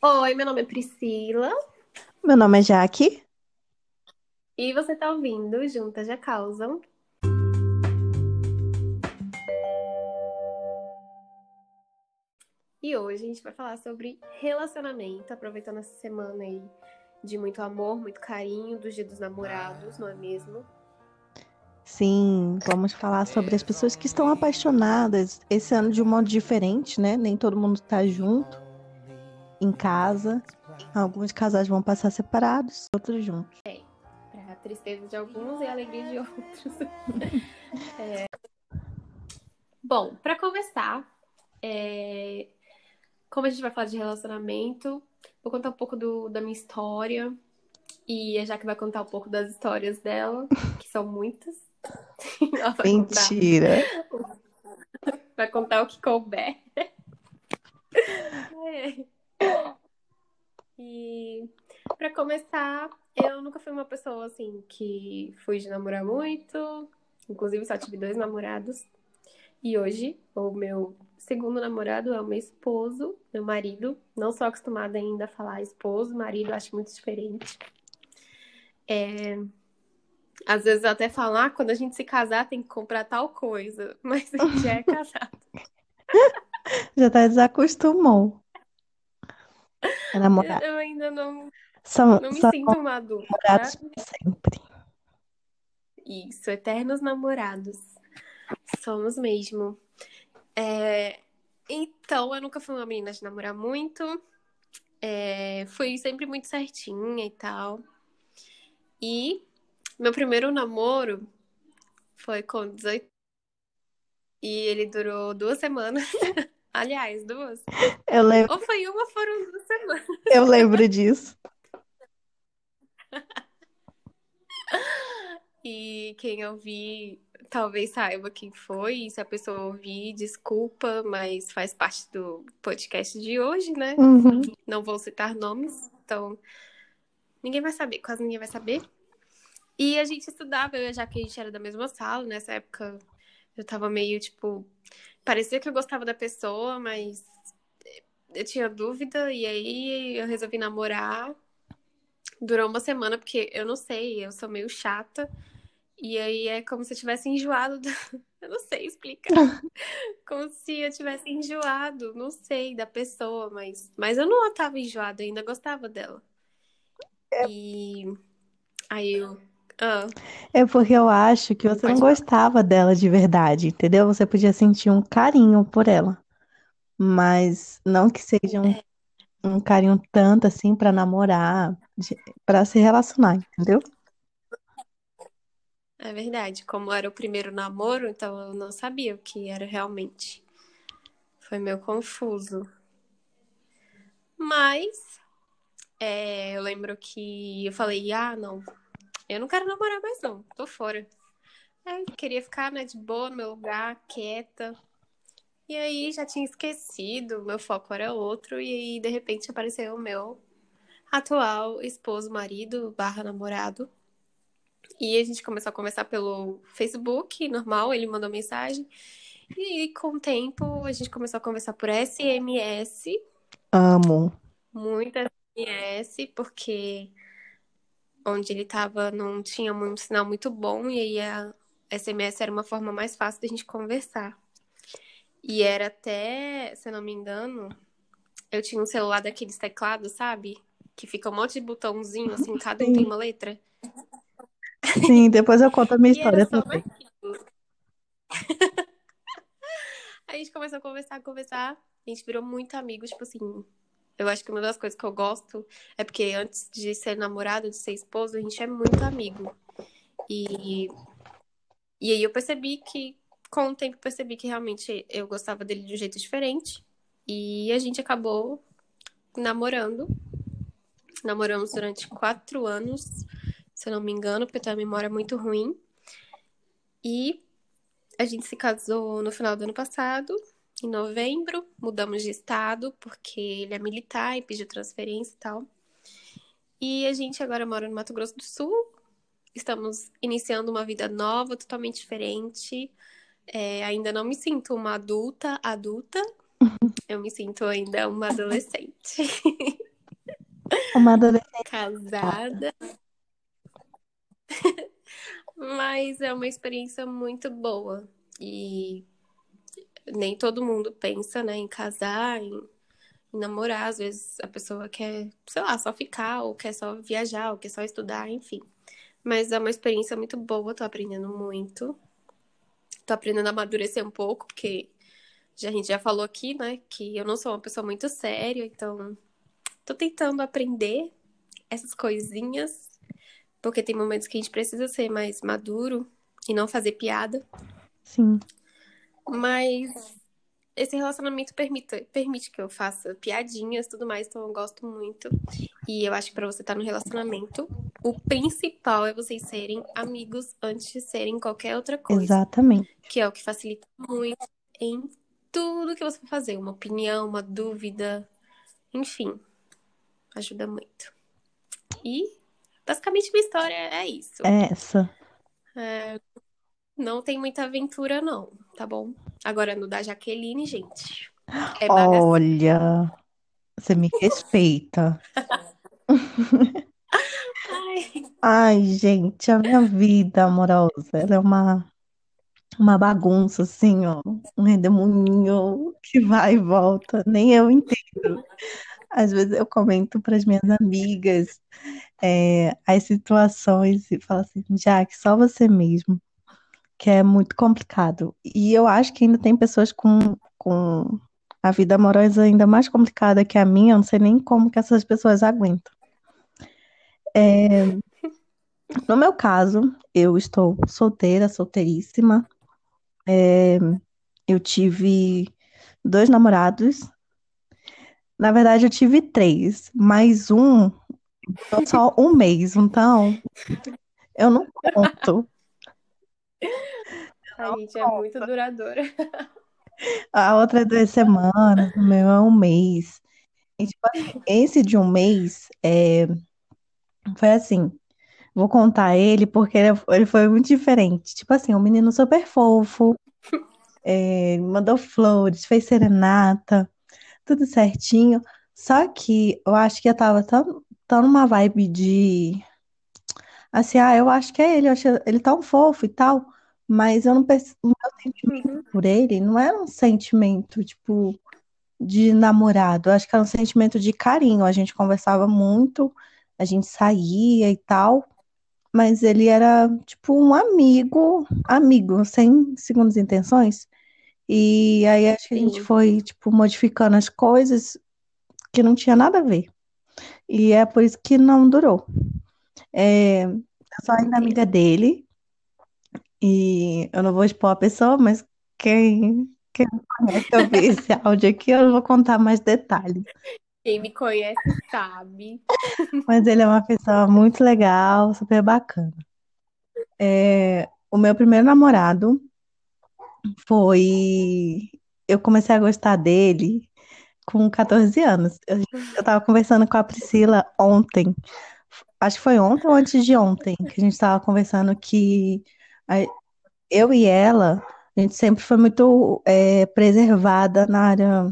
Oi, meu nome é Priscila Meu nome é Jaque. e você tá ouvindo Juntas Já Causam. E hoje a gente vai falar sobre relacionamento, aproveitando essa semana aí de muito amor, muito carinho, dos dias dos namorados, não é mesmo? Sim, vamos falar sobre as pessoas que estão apaixonadas esse ano de um modo diferente, né? Nem todo mundo tá junto em casa. Alguns casais vão passar separados, outros juntos. Pra tristeza de alguns e alegria de outros. É. Bom, pra começar, é, como a gente vai falar de relacionamento, vou contar um pouco do- da minha história e a Jaque vai contar um pouco das histórias dela, que são muitas. Vai contar, Mentira. vai contar o que couber. É. E pra começar, eu nunca fui uma pessoa assim que fui de namorar muito, inclusive só tive dois namorados. E hoje, o meu segundo namorado é o meu esposo, meu marido. Não sou acostumada ainda a falar esposo, marido, acho muito diferente. É, Às vezes eu até falo, ah, quando a gente se casar tem que comprar tal coisa, mas a gente já é casado. Já tá desacostumou. É namorado. Eu ainda não, São, não me são sinto uma adulta, namorados sempre. Isso, eternos namorados. Somos mesmo. É, Então, eu nunca fui uma menina de namorar muito. É, Fui sempre muito certinha e tal. E meu primeiro namoro foi com 18 e ele durou duas semanas. Aliás, duas. Eu lembro, Ou foi uma, foram duas semanas. eu lembro disso. E quem ouvir talvez saiba quem foi. E se a pessoa ouvir, desculpa, mas faz parte do podcast de hoje, né? Uhum. Não vou citar nomes, então ninguém vai saber, quase ninguém vai saber. E a gente estudava, eu e a Jaque, a gente era da mesma sala. Nessa época eu tava meio tipo. Parecia que eu gostava da pessoa, mas eu tinha dúvida. E aí eu resolvi namorar. Durou uma semana, porque eu não sei, eu sou meio chata. E aí é como se eu tivesse enjoado. da- Eu não sei explicar. Como se eu tivesse enjoado, não sei, da pessoa, mas, mas eu não tava enjoada, ainda gostava dela. E aí eu. Ah, É porque eu acho que você não pode falar. gostava dela de verdade, entendeu? Você podia sentir um carinho por ela, mas não que seja um, um carinho tanto assim pra namorar, de- pra se relacionar, entendeu? É verdade, como era o primeiro namoro, então eu não sabia o que era realmente. Foi meio confuso. Mas é, eu lembro que eu falei, ah, não, eu não quero namorar mais não, tô fora. Aí queria ficar, né, de boa no meu lugar, quieta. E aí já tinha esquecido, meu foco era outro, e aí de repente apareceu o meu atual esposo, marido, barra namorado. E a gente começou a conversar pelo Facebook, normal, ele mandou mensagem. E com o tempo, a gente começou a conversar por SMS, Amo. muito SMS, porque onde ele tava não tinha um sinal muito bom, e aí a SMS era uma forma mais fácil da gente conversar. E era até, se eu não me engano, eu tinha um celular daqueles teclados, sabe? Que fica um monte de botãozinho, assim, cada um tem Sim, uma letra. sim, depois eu conto a minha história também. A gente começou a conversar, conversar. A gente virou muito amigos, tipo assim. Eu acho que uma das coisas que eu gosto é porque antes de ser namorado, de ser esposo, a gente é muito amigo. E, e aí eu percebi que, com o tempo, percebi que realmente eu gostava dele de um jeito diferente. E a gente acabou namorando. Namoramos durante quatro anos, se eu não me engano, porque eu tenho a memória muito ruim. E a gente se casou no final do ano passado, em novembro. Mudamos de estado, porque ele é militar e pediu transferência e tal. E a gente agora mora no Mato Grosso do Sul. Estamos iniciando uma vida nova, totalmente diferente. É, ainda não me sinto uma adulta, adulta. Eu me sinto ainda uma adolescente. Uma adolescente. casada. Mas é uma experiência muito boa. E nem todo mundo pensa, né, em casar, em, em namorar. Às vezes a pessoa quer, sei lá, só ficar, ou quer só viajar, ou quer só estudar, enfim. Mas é uma experiência muito boa, tô aprendendo muito. Tô aprendendo a amadurecer um pouco, porque a gente já falou aqui, né, que eu não sou uma pessoa muito séria, então tô tentando aprender essas coisinhas, porque tem momentos que a gente precisa ser mais maduro e não fazer piada. Sim. Mas esse relacionamento permite, permite que eu faça piadinhas e tudo mais, então eu gosto muito. E eu acho que pra você estar no relacionamento, o principal é vocês serem amigos antes de serem qualquer outra coisa. Exatamente. Que é o que facilita muito em tudo que você for fazer. Uma opinião, uma dúvida, enfim. Ajuda muito. E basicamente minha história é isso. É essa. Não tem muita aventura, não, tá bom? Agora no da Jaqueline, gente. É. Olha, você me respeita. Ai, Ai, gente, a minha vida amorosa, ela é uma, uma bagunça, assim, ó. Um redemoinho que vai e volta. Nem eu entendo. Às vezes eu comento para as minhas amigas é, as situações e falo assim, Jaque, só você mesmo, que é muito complicado. E eu acho que ainda tem pessoas com, com a vida amorosa ainda mais complicada que a minha, eu não sei nem como que essas pessoas aguentam. É, no meu caso, eu estou solteira, solteiríssima. É, eu tive dois namorados. Na verdade, eu tive três, mais um só um mês, então eu não conto. A gente é muito duradoura. A outra é duas semanas, o meu é um mês. E, tipo assim, esse de um mês é, foi assim. Vou contar ele porque ele, ele foi muito diferente. Tipo assim, um menino super fofo, é, mandou flores, fez serenata, tudo certinho. Só que eu acho que eu tava tão, tão numa vibe de assim, ah, eu acho que é ele, eu acho ele tão fofo e tal, mas eu não perce- o meu sentimento Uhum. por ele não era um sentimento, tipo, de namorado. Eu acho que era um sentimento de carinho. A gente conversava muito, a gente saía e tal, mas ele era, tipo, um amigo, amigo, sem segundas intenções. E aí acho que a gente foi, tipo, modificando as coisas que não tinha nada a ver. E é por isso que não durou. É, eu sou ainda amiga dele, e eu não vou expor a pessoa, mas quem, quem conhece ouvir esse áudio aqui, eu não vou contar mais detalhes. Quem me conhece sabe. Mas ele é uma pessoa muito legal, super bacana. É, o meu primeiro namorado foi. Eu comecei a gostar dele com 14 anos. Eu, eu tava conversando com a Priscila ontem. Acho que foi ontem ou antes de ontem, que a gente tava conversando que eu e ela, a gente sempre foi muito é, preservada na área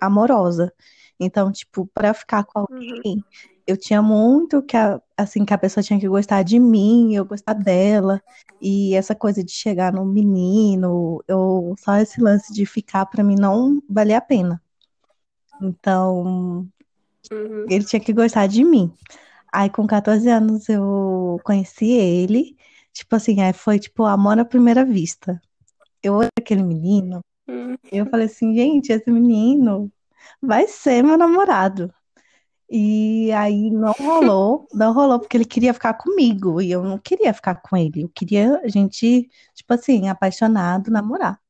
amorosa. Então, tipo, para ficar com Uhum. alguém, eu tinha muito que a, assim que a pessoa tinha que gostar de mim, eu gostar dela, e essa coisa de chegar no menino, eu só esse lance de ficar para mim não valia a pena. Então, Uhum. ele tinha que gostar de mim. Aí, com 14 anos, eu conheci ele. Tipo assim, aí foi tipo amor à primeira vista. Eu olhei aquele menino e eu falei assim, gente, esse menino vai ser meu namorado. E aí não rolou, não rolou porque ele queria ficar comigo e eu não queria ficar com ele. Eu queria a gente, tipo assim, apaixonado, namorar.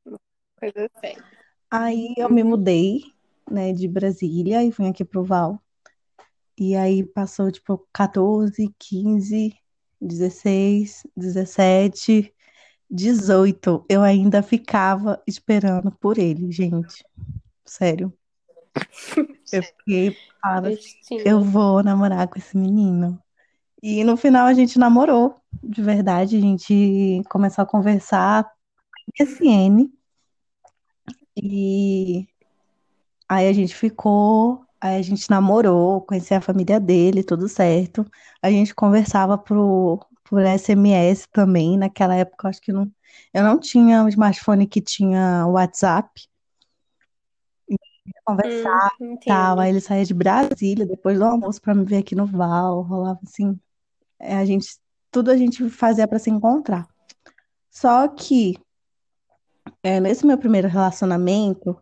Coisa séria. Aí eu me mudei, né, de Brasília e vim aqui pro Val. E aí passou, tipo, 14, 15, 16, 17, 18. Eu ainda ficava esperando por ele, gente. Sério. Eu fiquei, fala, eu Destino. vou namorar com esse menino. E no final a gente namorou, de verdade. A gente começou a conversar SN. E aí a gente ficou. Aí a gente namorou, conheci a família dele, tudo certo. A gente conversava por, por SMS também. Naquela época, eu acho que não, eu não tinha um smartphone que tinha WhatsApp. Conversava Hum, e tal. Aí ele saía de Brasília depois do almoço para me ver aqui no Val. Rolava assim. é, a gente, tudo a gente fazia para se encontrar. Só que é, nesse meu primeiro relacionamento,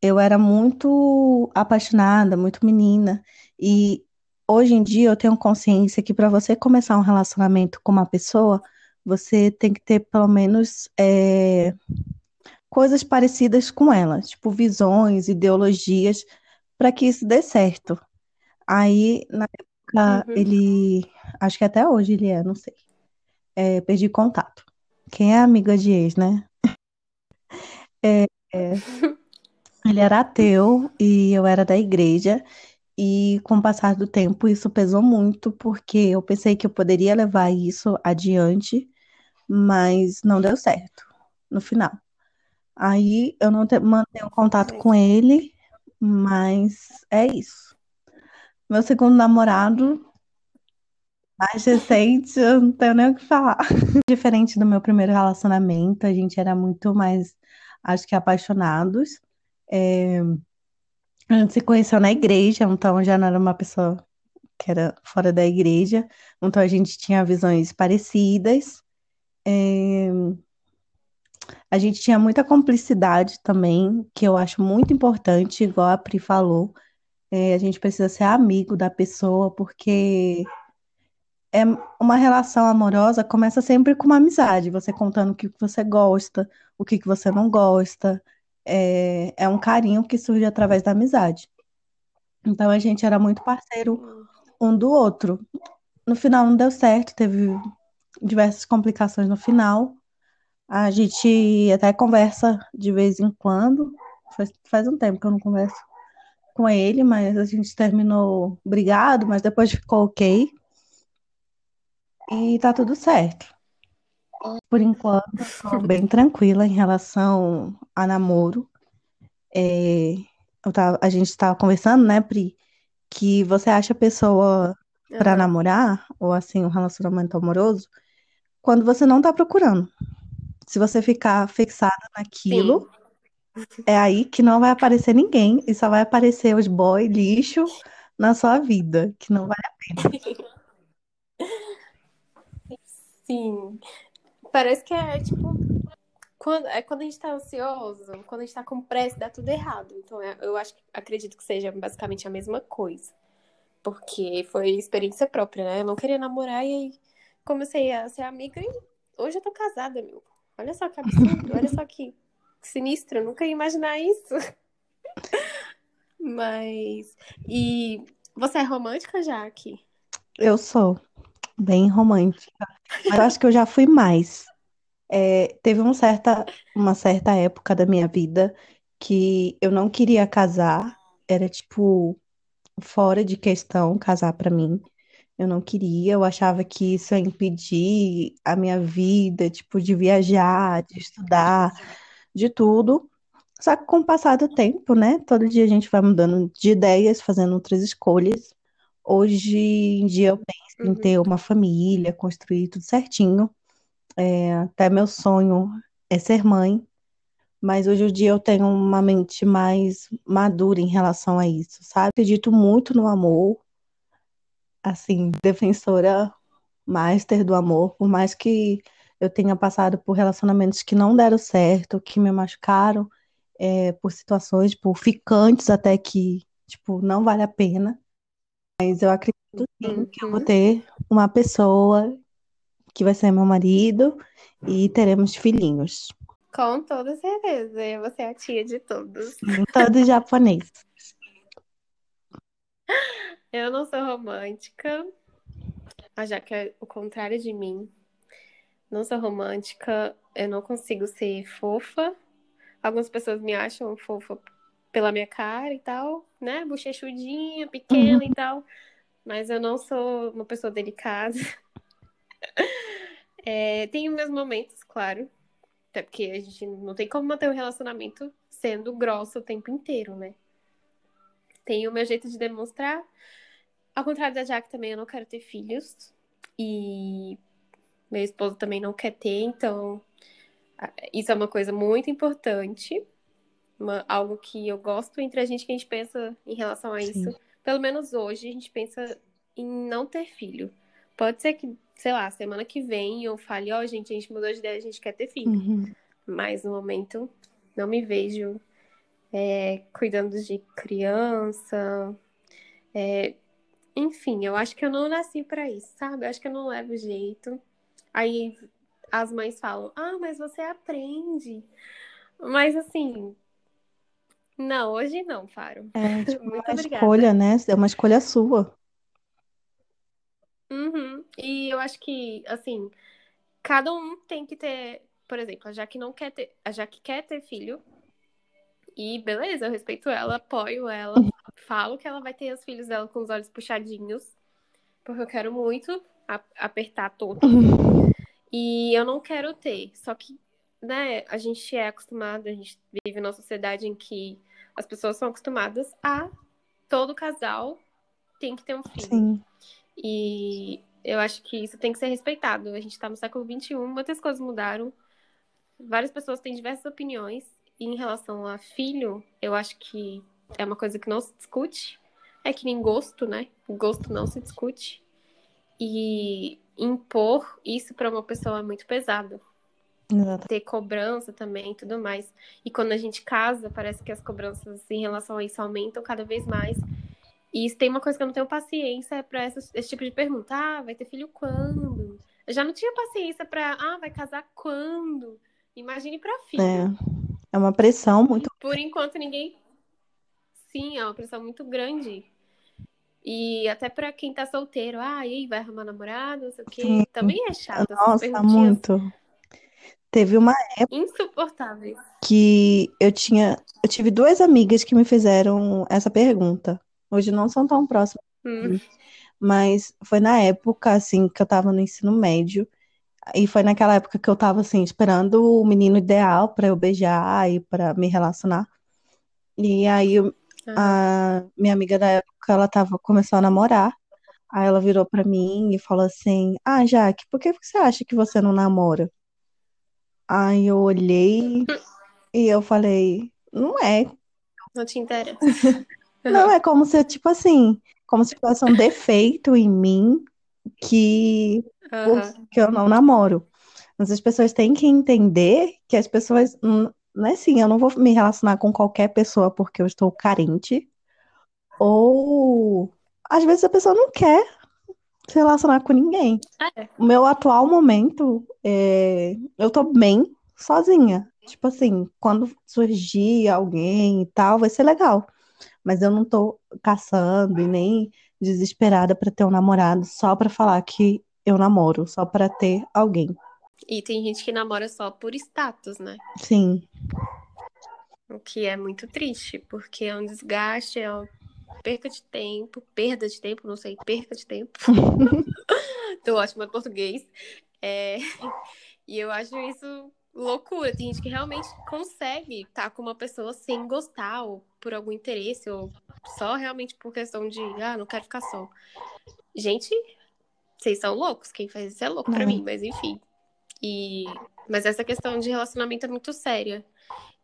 eu era muito apaixonada, muito menina. E hoje em dia eu tenho consciência que para você começar um relacionamento com uma pessoa, você tem que ter pelo menos é, coisas parecidas com ela, tipo visões, ideologias, para que isso dê certo. Aí, na época, Uhum. ele, acho que até hoje ele é, não sei, é, perdi contato. Quem é amiga de ex, né? É, é, ele era ateu e eu era da igreja. E com o passar do tempo, isso pesou muito, porque eu pensei que eu poderia levar isso adiante, mas não deu certo no final. Aí eu não te- mantenho contato com ele, mas é isso. Meu segundo namorado, mais recente, eu não tenho nem o que falar. Diferente do meu primeiro relacionamento, a gente era muito mais, acho que apaixonados. É, a gente se conheceu na igreja, então já não era uma pessoa que era fora da igreja, então a gente tinha visões parecidas. É, a gente tinha muita cumplicidade também, que eu acho muito importante, igual a Pri falou. É, a gente precisa ser amigo da pessoa, porque é uma relação amorosa começa sempre com uma amizade, você contando o que você gosta, o que você não gosta. É, é um carinho que surge através da amizade. Então a gente era muito parceiro um do outro. No final não deu certo, teve diversas complicações no final. A gente até conversa de vez em quando. Faz, faz um tempo que eu não converso com ele, mas a gente terminou brigado, mas depois ficou ok. E tá tudo certo. Por enquanto, tô bem tranquila em relação a namoro. É, tava- a gente estava conversando, né, Pri, que você acha a pessoa para Aham. namorar, ou assim, um relacionamento amoroso, quando você não tá procurando. Se você ficar fixada Sim. naquilo, é aí que não vai aparecer ninguém e só vai aparecer os boy lixo na sua vida, que não vale a pena. Sim. Parece que é tipo. Quando, é quando a gente tá ansioso, quando a gente tá com pressa, dá tudo errado. Então é- eu acho, acredito que seja basicamente a mesma coisa. Porque foi experiência própria, né? Eu não queria namorar e aí comecei a ser amiga e hoje eu tô casada, meu. Olha só que absurdo, olha só que sinistro, eu nunca ia imaginar isso. Mas. E você é romântica, Jaque? Eu sou bem romântica, mas eu acho que eu já fui mais. É, teve um certa, uma certa época da minha vida que eu não queria casar, era tipo fora de questão casar pra mim. Eu não queria, eu achava que isso ia impedir a minha vida, tipo, de viajar, de estudar, de tudo. Só que com o passar do tempo, né? Todo dia a gente vai mudando de ideias, fazendo outras escolhas. Hoje em dia eu penso em Uhum. ter uma família, construir tudo certinho. É, até meu sonho é ser mãe, mas hoje em dia eu tenho uma mente mais madura em relação a isso, sabe? Acredito muito no amor, assim, defensora master do amor, por mais que eu tenha passado por relacionamentos que não deram certo, que me machucaram, é, por situações, por ficantes até que, tipo, não vale a pena. Mas eu acredito sim que eu vou Uhum. ter uma pessoa que vai ser meu marido e teremos filhinhos. Com toda certeza. Você é a tia de todos. Sim, todo japonês. Eu não sou romântica, a Jaque é o contrário de mim. Não sou romântica, eu não consigo ser fofa. Algumas pessoas me acham fofa pela minha cara e tal, né? Bochechudinha, pequena e tal. Mas eu não sou uma pessoa delicada. É, tenho meus momentos, claro. Até porque a gente não tem como manter um relacionamento sendo grossa o tempo inteiro, né? tenho o meu jeito de demonstrar. Ao contrário da Jaque também, eu não quero ter filhos. E meu esposo também não quer ter, então isso é uma coisa muito importante. Uma, algo que eu gosto entre a gente que a gente pensa em relação a isso. Sim. Pelo menos hoje a gente pensa em não ter filho. Pode ser que, sei lá, semana que vem eu fale, ó, oh, gente, a gente mudou de ideia, a gente quer ter filho. Uhum. Mas no momento não me vejo é, cuidando de criança. É, enfim, eu acho que eu não nasci para isso, sabe? Eu acho que eu não levo jeito. Aí as mães falam: Ah, mas você aprende. Mas assim, não, hoje não, Faro. É tipo, Muito uma obrigada. escolha, né? É uma escolha sua. Uhum. E eu acho que, assim, cada um tem que ter, por exemplo, a Jaque não quer ter, a Jaque quer ter filho. E beleza, eu respeito ela, apoio ela, falo que ela vai ter os filhos dela com os olhos puxadinhos, porque eu quero muito apertar todos. E eu não quero ter. Só que, né, a gente é acostumado, a gente vive numa sociedade em que as pessoas são acostumadas a todo casal tem que ter um filho. Sim. E eu acho que isso tem que ser respeitado. A gente está no século XXI, muitas coisas mudaram. Várias pessoas têm diversas opiniões. E em relação a filho, eu acho que é uma coisa que não se discute. É que nem gosto, né? Gosto não se discute. E impor isso para uma pessoa é muito pesado. Exato. Ter cobrança também e tudo mais. E quando a gente casa, parece que as cobranças em relação a isso aumentam cada vez mais. E tem uma coisa que eu não tenho paciência para esse tipo de pergunta. Ah, vai ter filho quando? Eu já não tinha paciência para, ah, vai casar quando? Imagine para filho. É. É uma pressão muito. Por enquanto ninguém. Sim, é uma pressão muito grande. E até para quem tá solteiro, ah, e aí, vai arrumar namorado, não sei o quê. Também é chato. Nossa, muito. Teve uma época. Insuportável. Que eu tinha. Eu tive duas amigas que me fizeram essa pergunta. Hoje não são tão próximas. Hum. Mas foi na época, assim, que eu tava no ensino médio. E foi naquela época que eu tava, assim, esperando o menino ideal para eu beijar e para me relacionar. E aí, a minha amiga da época, ela tava, começou a namorar. Aí ela virou para mim e falou assim: Ah, Jaque, por que você acha que você não namora? Aí eu olhei e eu falei: Não é. Não te interessa. Não, é como se, tipo assim, como se fosse um defeito em mim que, uhum. que eu não namoro. Mas as pessoas têm que entender que as pessoas. Não é assim, eu não vou me relacionar com qualquer pessoa porque eu estou carente. Ou às vezes a pessoa não quer se relacionar com ninguém. É. O meu atual momento, é... eu tô bem sozinha. Tipo assim, quando surgir alguém e tal, vai ser legal. Mas eu não tô caçando e nem desesperada para ter um namorado só para falar que eu namoro, só para ter alguém. E tem gente que namora só por status, né? Sim. O que é muito triste, porque é um desgaste, é uma perca de tempo, perda de tempo, não sei, perca de tempo. Tô ótima em português. É... E eu acho isso loucura. Tem gente que realmente consegue estar com uma pessoa sem gostar, ou por algum interesse, ou só realmente por questão de, ah, não quero ficar só. Gente, vocês são loucos. Quem faz isso é louco para mim, mas enfim. E mas essa questão de relacionamento é muito séria.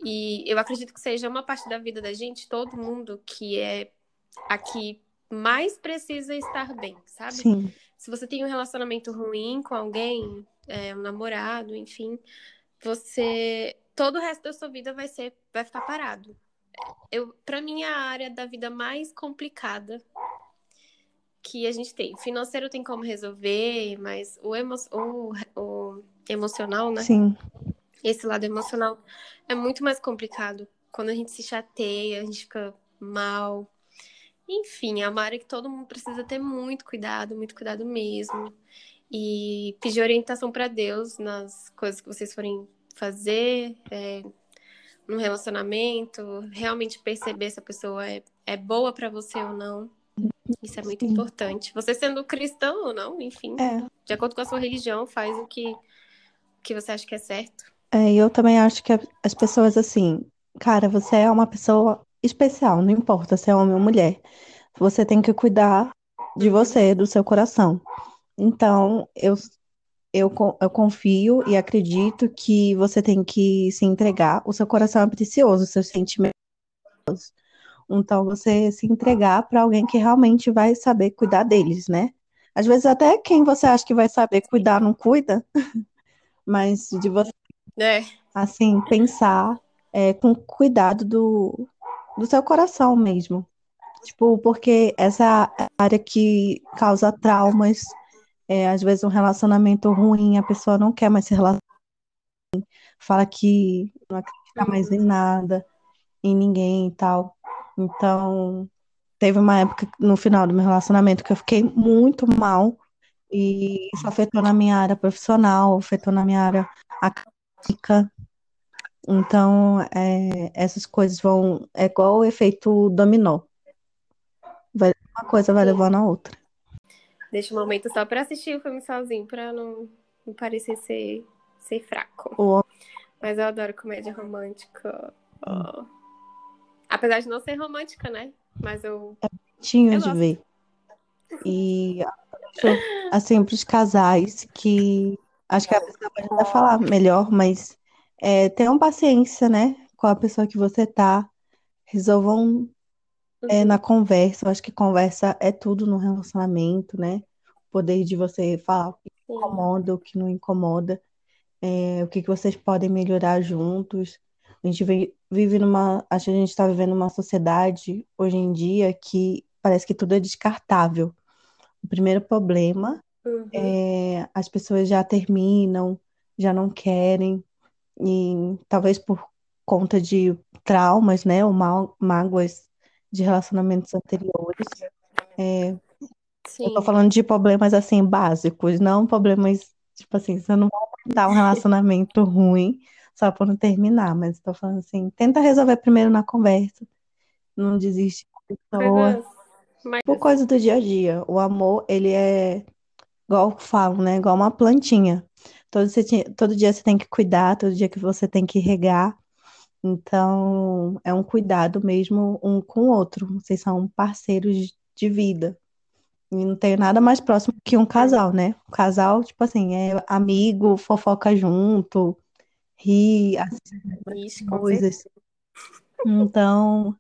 E eu acredito que seja uma parte da vida da gente, todo mundo que é aqui mais precisa estar bem, sabe? Sim. Se você tem um relacionamento ruim com alguém, é, um namorado, enfim, você todo o resto da sua vida vai ser vai ficar parado. Eu, para mim, é a área da vida mais complicada que a gente tem. Financeiro tem como resolver, mas o, emo o, o emocional, né? Sim. Esse lado emocional é muito mais complicado. Quando a gente se chateia, a gente fica mal. Enfim, é uma área que todo mundo precisa ter muito cuidado, muito cuidado mesmo. E pedir orientação para Deus nas coisas que vocês forem fazer, é, no relacionamento, realmente perceber se a pessoa é, é boa para você ou não. Isso é muito Sim. importante. Você sendo cristão ou não, enfim, é. de acordo com a sua religião, faz o que, que você acha que é certo. É, eu também acho que as pessoas assim, cara, você é uma pessoa especial, não importa se é homem ou mulher. Você tem que cuidar de você, do seu coração. Então, eu, eu, eu confio e acredito que você tem que se entregar. O seu coração é precioso, os seus sentimentos. Então, você se entregar para alguém que realmente vai saber cuidar deles, né? Às vezes, até quem você acha que vai saber cuidar não cuida, mas de você, É, assim, pensar é, com cuidado do, do seu coração mesmo. Tipo, porque essa área que causa traumas, é, às vezes um relacionamento ruim, a pessoa não quer mais se relacionar, fala que não acredita mais em nada, em ninguém e tal. Então, teve uma época no final do meu relacionamento que eu fiquei muito mal e isso afetou na minha área profissional, afetou na minha área acadêmica. Então, é, essas coisas vão. É igual o efeito dominó. Vai, uma coisa vai levando a outra. Deixa um momento só pra assistir o filme sozinho, pra não, não parecer ser, ser fraco. O Mas eu adoro comédia romântica. ó. Apesar de não ser romântica, né? Mas eu, tinha eu de gosto. ver. E assim, para os casais que acho que a pessoa pode até falar melhor, mas é, tenham paciência, né? Com a pessoa que você tá. Resolvam é, na Uhum, conversa. Eu acho que conversa é tudo no relacionamento, né? O poder de você falar o que sim. incomoda, o que não incomoda. é, o que que vocês podem melhorar juntos. A gente vi- vive numa, acho que a gente está vivendo uma sociedade hoje em dia que parece que tudo é descartável. O primeiro problema Uhum, é as pessoas já terminam, já não querem, e talvez por conta de traumas, né, ou mal- mágoas de relacionamentos anteriores. Eu tô sim. falando de problemas assim básicos, não problemas, tipo assim, você não vai dar um relacionamento ruim só por não terminar, mas tô falando assim, tenta resolver primeiro na conversa, não desiste da pessoa, Coisas mais. por coisa do dia a dia. O amor, ele é igual falo, né? Igual uma plantinha. Todo, você todo dia você tem que cuidar, todo dia que você tem que regar. Então, é um cuidado mesmo um com o outro. Vocês são parceiros de vida. E não tem nada mais próximo que um casal, né? O casal, tipo assim, é amigo, fofoca junto, ri, assiste coisas. Então,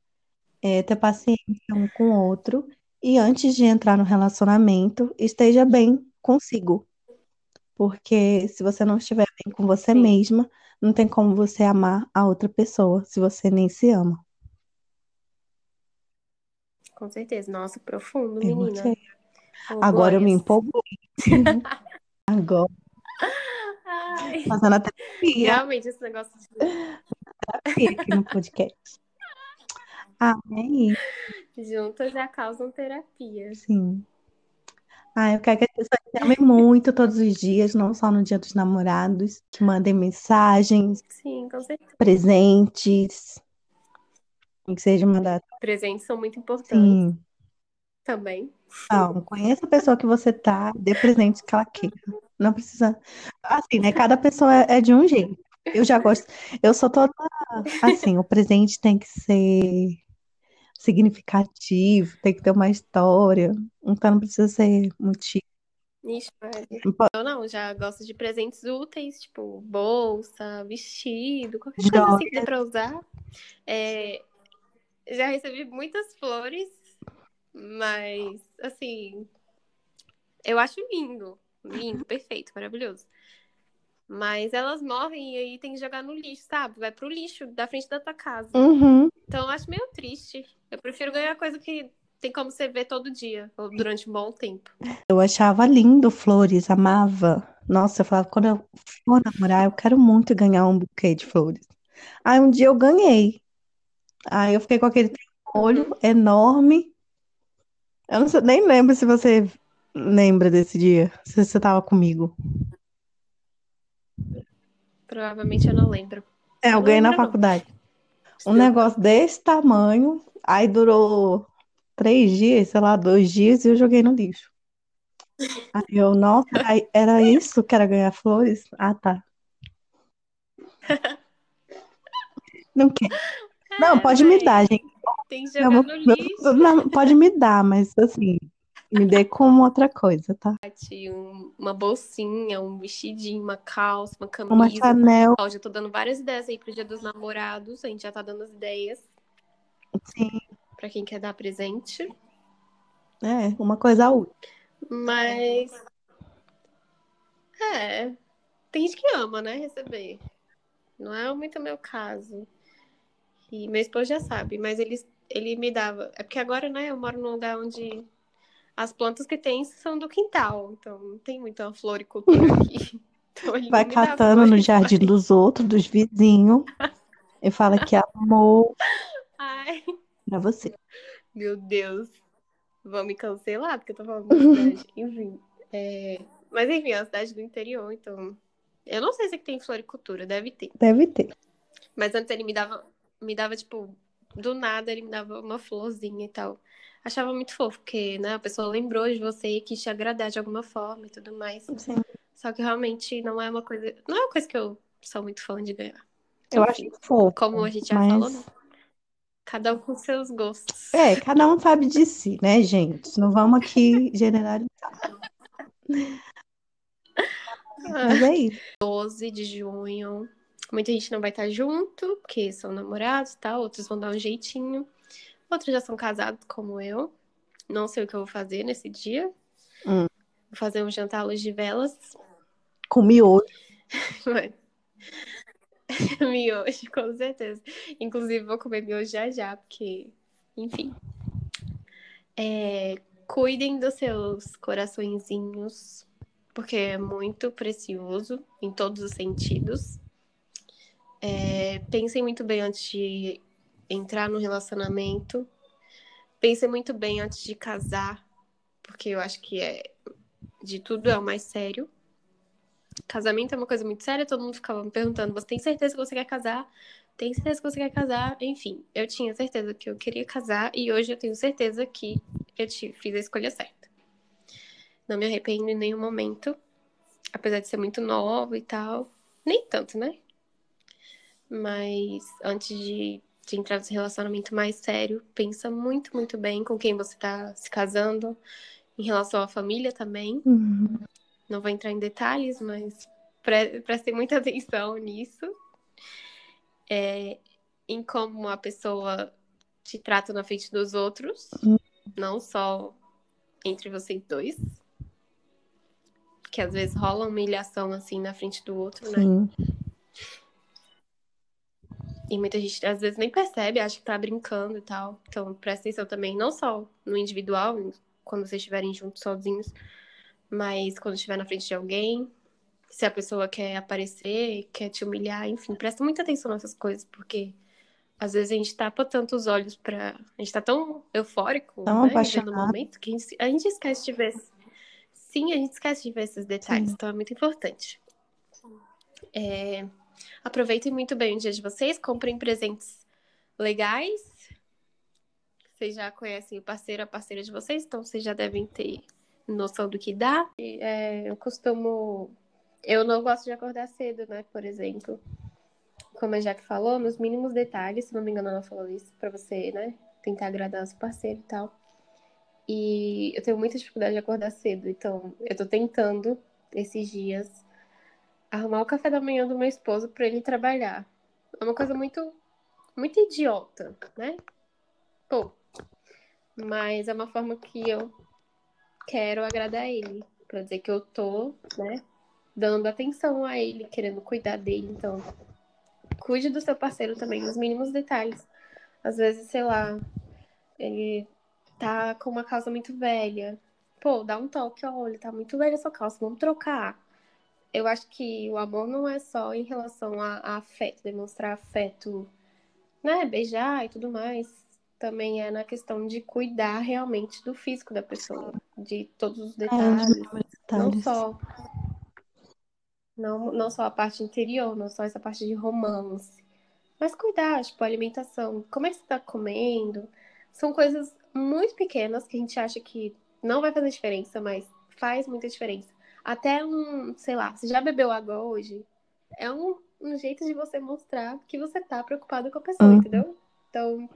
é ter paciência um com o outro. E antes de entrar no relacionamento, esteja bem consigo. Porque se você não estiver bem com você Sim, mesma, não tem como você amar a outra pessoa se você nem se ama. com certeza. Nossa, profundo, Eu menina. Ô, Agora eu me empolguei. Agora, Ai, fazendo a terapia, realmente, esse negócio de aqui no podcast. Ah, é juntas já causam terapia. sim. Ah, eu quero que as pessoas te amem muito todos os dias, não só no Dia dos Namorados, que mandem mensagens, Sim, com certeza. presentes, que seja uma data. Presentes são muito importantes Sim. também. Não, conheça a pessoa que você tá, dê presente que ela queira. Não precisa. Assim, né? Cada pessoa é, é de um jeito. Eu já gosto. Eu sou toda assim, o presente tem que ser significativo, tem que ter uma história. Então não precisa ser motivo. Ixi, pode Eu não, já gosto de presentes úteis, tipo bolsa, vestido, qualquer coisa assim que dê pra usar. É, já recebi muitas flores, mas assim, eu acho lindo, lindo, perfeito, maravilhoso. Mas elas morrem e aí tem que jogar no lixo, sabe? Vai pro lixo da frente da tua casa. Uhum. Então eu acho meio triste. Eu prefiro ganhar coisa que tem como você ver todo dia, ou durante um bom tempo. Eu achava lindo flores, amava. Nossa, eu falava, quando eu for namorar, eu quero muito ganhar um buquê de flores. Aí um dia eu ganhei. Aí eu fiquei com aquele olho Uhum. enorme. Eu não sei- nem lembro se você lembra desse dia, se você tava comigo. Provavelmente eu não lembro. É, eu ganhei na não. faculdade. Um negócio desse tamanho, aí durou três dias, sei lá, dois dias, e eu joguei no lixo. Aí eu, nossa, era, isso que era ganhar flores? Ah, tá. Não quer. Não, pode me dar, gente. Tem que jogar no lixo. Não, pode me dar, mas assim, me dê como outra coisa, tá? Um, uma bolsinha, um vestidinho, uma calça, uma camisa. Uma Chanel. Ó, já tô dando várias ideias aí pro dia dos namorados. A gente já tá dando as ideias. Sim. Pra quem quer dar presente. É, uma coisa útil. Mas. É. Tem gente que ama, né? Receber. Não é muito o meu caso. E meu esposo já sabe, mas ele, ele me dava. É porque agora, né, eu moro num lugar onde as plantas que tem são do quintal. Então não tem muita floricultura aqui. Então, Vai catando no jardim mas... dos outros, dos vizinhos. e fala que amor Ai. pra você. Meu Deus. Vão me cancelar, porque eu tô falando cidade. enfim. É... Mas enfim, é uma cidade do interior, então. Eu não sei se aqui tem floricultura, deve ter. Deve ter. Mas antes ele me dava, me dava, tipo, do nada ele me dava uma florzinha e tal. Achava muito fofo, porque, né, a pessoa lembrou de você e quis te agradar de alguma forma e tudo mais. Sim. Só que realmente não é uma coisa. Não é uma coisa que eu sou muito fã de ganhar. Eu Enfim, acho fofo. Como a gente já mas... falou, né? Cada um com seus gostos. É, cada um sabe de si, né, gente? Não vamos aqui generalizar. Mas é isso. 12 de junho. Muita gente não vai estar junto, porque são namorados e tal. Outros vão dar um jeitinho. Outros já são casados, como eu. Não sei o que eu vou fazer nesse dia. Hum. Vou fazer um jantar à luz de velas. Com miojo. miojo, com certeza. Inclusive, vou comer miojo já já, porque, enfim. É, cuidem dos seus coraçõezinhos, porque é muito precioso em todos os sentidos. É, pensem muito bem antes de entrar no relacionamento. Pensem muito bem antes de casar, porque eu acho que é de tudo é o mais sério. Casamento é uma coisa muito séria, todo mundo ficava me perguntando: você tem certeza que você quer casar? Tem certeza que você quer casar? Enfim, eu tinha certeza que eu queria casar e hoje eu tenho certeza que eu fiz a escolha certa. Não me arrependo em nenhum momento. Apesar de ser muito nova e tal. Nem tanto, né? Mas antes de, de entrar nesse relacionamento mais sério, pensa muito, muito bem com quem você tá se casando. Em relação à família também. Uhum. Não vou entrar em detalhes, mas pre prestem muita atenção nisso. É, em como a pessoa te trata na frente dos outros. Uhum. Não só entre vocês dois que às vezes rola humilhação assim na frente do outro, né? Sim. E muita gente às vezes nem percebe, acha que tá brincando e tal. Então presta atenção também, não só no individual, quando vocês estiverem juntos sozinhos, mas quando estiver na frente de alguém, se a pessoa quer aparecer, quer te humilhar, enfim, presta muita atenção nessas coisas, porque às vezes a gente tapa tanto os olhos pra. A gente tá tão eufórico, tão né? No momento, que a gente, a gente esquece de ver sim, a gente esquece de ver esses detalhes, sim. então é muito importante. É, aproveitem muito bem o dia de vocês, comprem presentes legais. Vocês já conhecem o parceiro, a parceira de vocês, então vocês já devem ter noção do que dá. É, eu costumo. Eu não gosto de acordar cedo, né? Por exemplo. Como a Jaque falou, nos mínimos detalhes, se não me engano, ela falou isso pra você, né? Tentar agradar o seu parceiro e tal. E eu tenho muita dificuldade de acordar cedo, então eu tô tentando esses dias arrumar o café da manhã do meu esposo para ele trabalhar. É uma coisa muito muito idiota, né? Pô. Mas é uma forma que eu quero agradar ele, para dizer que eu tô, né, dando atenção a ele, querendo cuidar dele, então cuide do seu parceiro também nos mínimos detalhes. Às vezes, sei lá, ele tá com uma calça muito velha. Pô, dá um toque, olha, tá muito velha essa calça, vamos trocar. Eu acho que o amor não é só em relação a, a afeto, demonstrar afeto, né? Beijar e tudo mais. Também é na questão de cuidar realmente do físico da pessoa, de todos os é, detalhes. É, não só. Não, não só a parte interior, não só essa parte de romance. Mas cuidar, tipo, alimentação. Como é que você tá comendo? São coisas muito pequenas que a gente acha que não vai fazer diferença, mas faz muita diferença. Até um, sei lá, você já bebeu água hoje? É um, um jeito de você mostrar que você tá preocupado com a pessoa, uhum. entendeu? Então,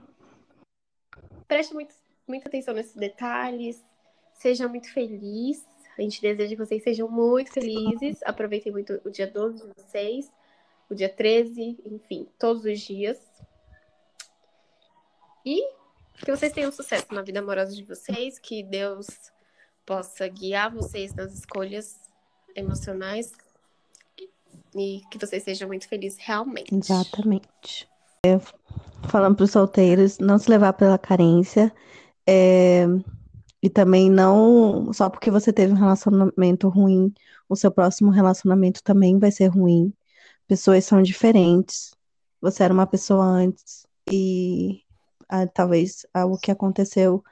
preste muito, muita atenção nesses detalhes, seja muito feliz. A gente deseja que vocês sejam muito felizes. Aproveitem muito o dia 12 de vocês, o dia 13, enfim, todos os dias. E que vocês tenham sucesso na vida amorosa de vocês, que Deus possa guiar vocês nas escolhas emocionais e que vocês sejam muito felizes realmente. Exatamente. É, falando para os solteiros, não se levar pela carência. É, e também não, só porque você teve um relacionamento ruim, o seu próximo relacionamento também vai ser ruim. Pessoas são diferentes. Você era uma pessoa antes e ah, talvez algo que aconteceu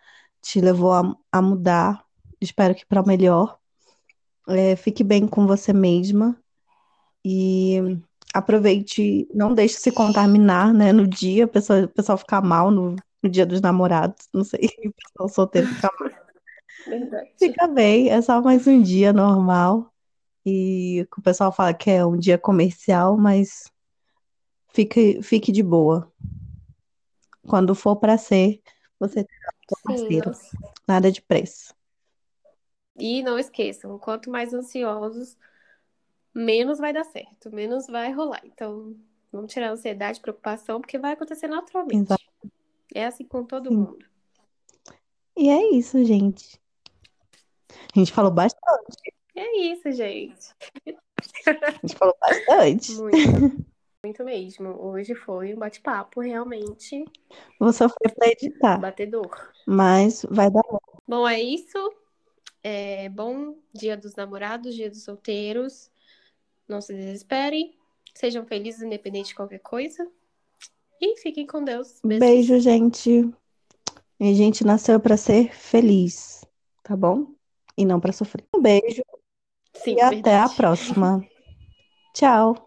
te levou a, a mudar. Espero que para melhor. É, fique bem com você mesma e aproveite, não deixe se contaminar, né, no dia, o pessoal, pessoal ficar mal no, no dia dos namorados, não sei, o pessoal solteiro ficar mal. Verdade. Fica bem, é só mais um dia normal. E o pessoal fala que é um dia comercial, mas fique, fique de boa. Quando for para ser, você terá um parceiro. Nada de preço. E não esqueçam, quanto mais ansiosos, menos vai dar certo, menos vai rolar. Então, vamos tirar a ansiedade, preocupação, porque vai acontecer naturalmente. Exato. É assim com todo Sim. mundo. E é isso, gente. A gente falou bastante. É isso, gente. A gente falou bastante. Muito, muito mesmo. Hoje foi um bate-papo realmente Vou sofrer pra editar, batedor. mas vai dar bom. Bom, é isso. É bom dia dos namorados, dia dos solteiros. Não se desesperem. Sejam felizes, independente de qualquer coisa. E fiquem com Deus. Beijos. Beijo, gente. A gente nasceu pra ser feliz, tá bom? E não pra sofrer. Um beijo Sim, e até a verdade. próxima. Tchau.